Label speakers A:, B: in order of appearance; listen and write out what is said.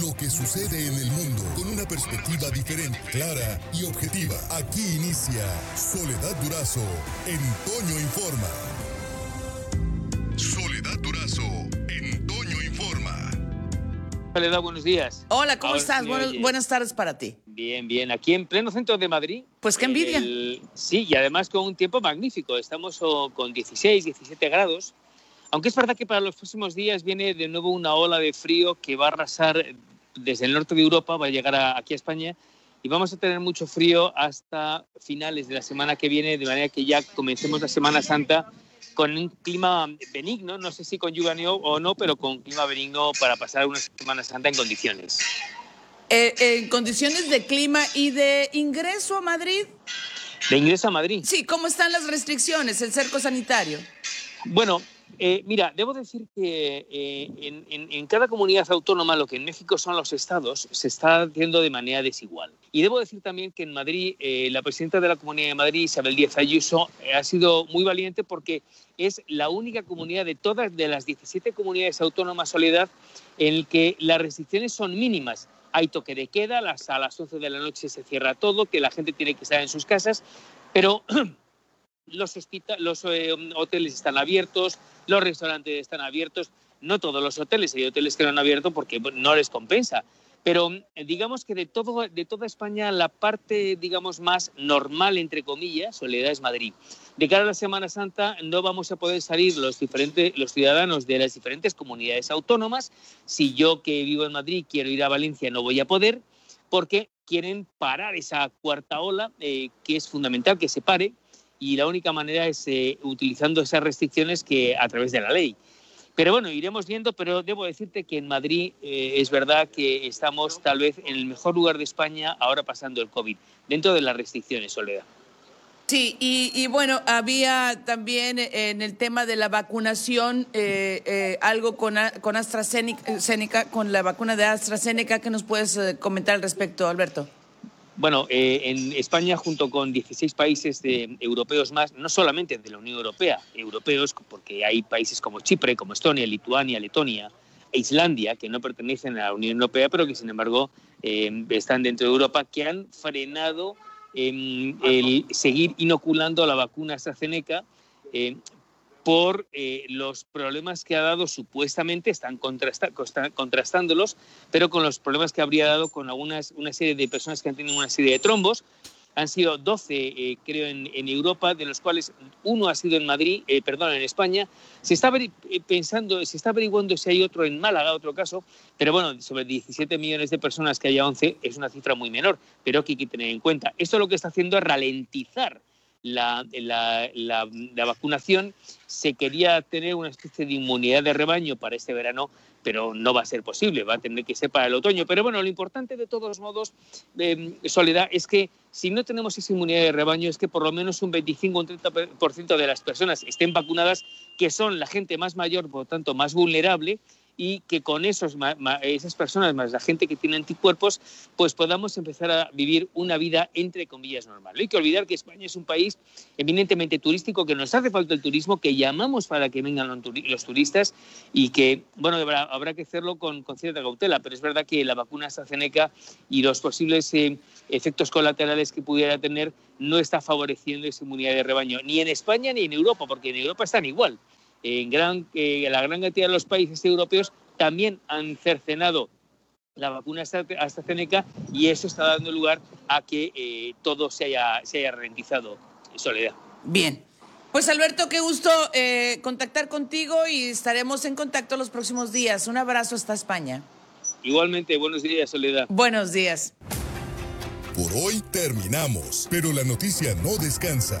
A: lo que sucede en el mundo con una perspectiva diferente, clara y objetiva. Aquí inicia Soledad Durazo en Toño Informa. Soledad Durazo en Toño Informa.
B: Soledad, buenos días.
C: Hola, ¿cómo
B: Ahora
C: estás? Buenas, tardes para ti.
B: Bien, bien. Aquí en pleno centro de Madrid.
C: Pues qué envidia.
B: El- sí, y además con un tiempo magnífico. Estamos oh, con 16, 17 grados. Aunque es verdad que para los próximos días viene de nuevo una ola de frío que va a arrasar desde el norte de Europa, va a llegar a- aquí a España y vamos a tener mucho frío hasta finales de la semana que viene, de manera que ya comencemos la Semana Santa con un clima benigno, no sé si con lluvia o no, pero con clima benigno para pasar una Semana Santa en condiciones.
C: Eh, en condiciones de clima y de ingreso a Madrid,
B: De ingreso a Madrid.
C: sí, ¿cómo están las restricciones, el cerco sanitario?
B: Bueno, eh, mira, debo decir que eh, en, cada comunidad autónoma, lo que en México son los estados, se está haciendo de manera desigual. Y debo decir también que en Madrid, eh, la presidenta de la Comunidad de Madrid, Isabel Díaz Ayuso, ha sido muy valiente porque es la única comunidad de todas de las 17 comunidades autónomas Soledad en el que las restricciones son mínimas. Hay toque de queda, a las 11 de la noche se cierra todo, que la gente tiene que estar en sus casas, pero los, los eh, hoteles están abiertos, los restaurantes están abiertos, no todos los hoteles, hay hoteles que no han abierto porque no les compensa. Pero eh, digamos que de, todo, de toda España la parte, digamos, más normal, entre comillas, Soledad es Madrid. De cara a la Semana Santa no vamos a poder salir los, diferentes, los ciudadanos de las diferentes comunidades autónomas. Si yo que vivo en Madrid quiero ir a Valencia no voy a poder porque quieren parar esa cuarta ola, eh, que es fundamental que se pare, y la única manera es eh, utilizando esas restricciones que a través de la ley. Pero bueno, iremos viendo, pero debo decirte que en Madrid eh, es verdad que estamos tal vez en el mejor lugar de España ahora pasando el COVID, dentro de las restricciones, Soledad.
C: Sí, y, bueno, había también en el tema de la vacunación eh, algo con, con AstraZeneca, Zeneca, con la vacuna de AstraZeneca, que nos puedes comentar al respecto, Alberto?
B: Bueno, eh, en España, junto con 16 países de- europeos más, no solamente de la Unión Europea, europeos, porque hay países como Chipre, como Estonia, Lituania, Letonia e Islandia, que no pertenecen a la Unión Europea, pero que sin embargo eh, están dentro de Europa, que han frenado eh, el seguir inoculando la vacuna AstraZeneca eh, por eh, los problemas que ha dado supuestamente, están contrasta- consta- contrastándolos, pero con los problemas que habría dado con una serie de personas que han tenido una serie de trombos. Han sido 12, eh, creo, en, Europa, de los cuales uno ha sido en Madrid, eh, perdón, en España. Se está eh, pensando, se está averiguando si hay otro en Málaga, otro caso, pero bueno, sobre 17 millones de personas que haya 11 es una cifra muy menor, pero que hay que tener en cuenta. Esto lo que está haciendo es ralentizar la, la- la- vacunación. Se quería tener una especie de inmunidad de rebaño para este verano, pero no va a ser posible, va a tener que ser para el otoño. Pero bueno, lo importante de todos modos, eh, Soledad, es que si no tenemos esa inmunidad de rebaño, es que por lo menos un 25 o un 30% de las personas estén vacunadas, que son la gente más mayor, por lo tanto, más vulnerable, y que con esos, esas personas más la gente que tiene anticuerpos, pues podamos empezar a vivir una vida entre comillas normal. No hay que olvidar que España es un país eminentemente turístico, que nos hace falta el turismo, que llamamos para que vengan los turi- los turistas y que, bueno, habrá, habrá que hacerlo con, con cierta cautela, pero es verdad que la vacuna AstraZeneca y los posibles eh, efectos colaterales que pudiera tener no está favoreciendo esa inmunidad de rebaño, ni en España ni en Europa, porque en Europa están igual en gran, eh, la gran cantidad de los países europeos también han cercenado la vacuna Astra- AstraZeneca y eso está dando lugar a que eh, todo se haya, se haya ralentizado. Soledad.
C: Bien. Pues Alberto, qué gusto eh, contactar contigo y estaremos en contacto los próximos días. Un abrazo hasta España.
B: Igualmente, buenos días, Soledad.
C: Buenos días.
A: Por hoy terminamos, pero la noticia no descansa.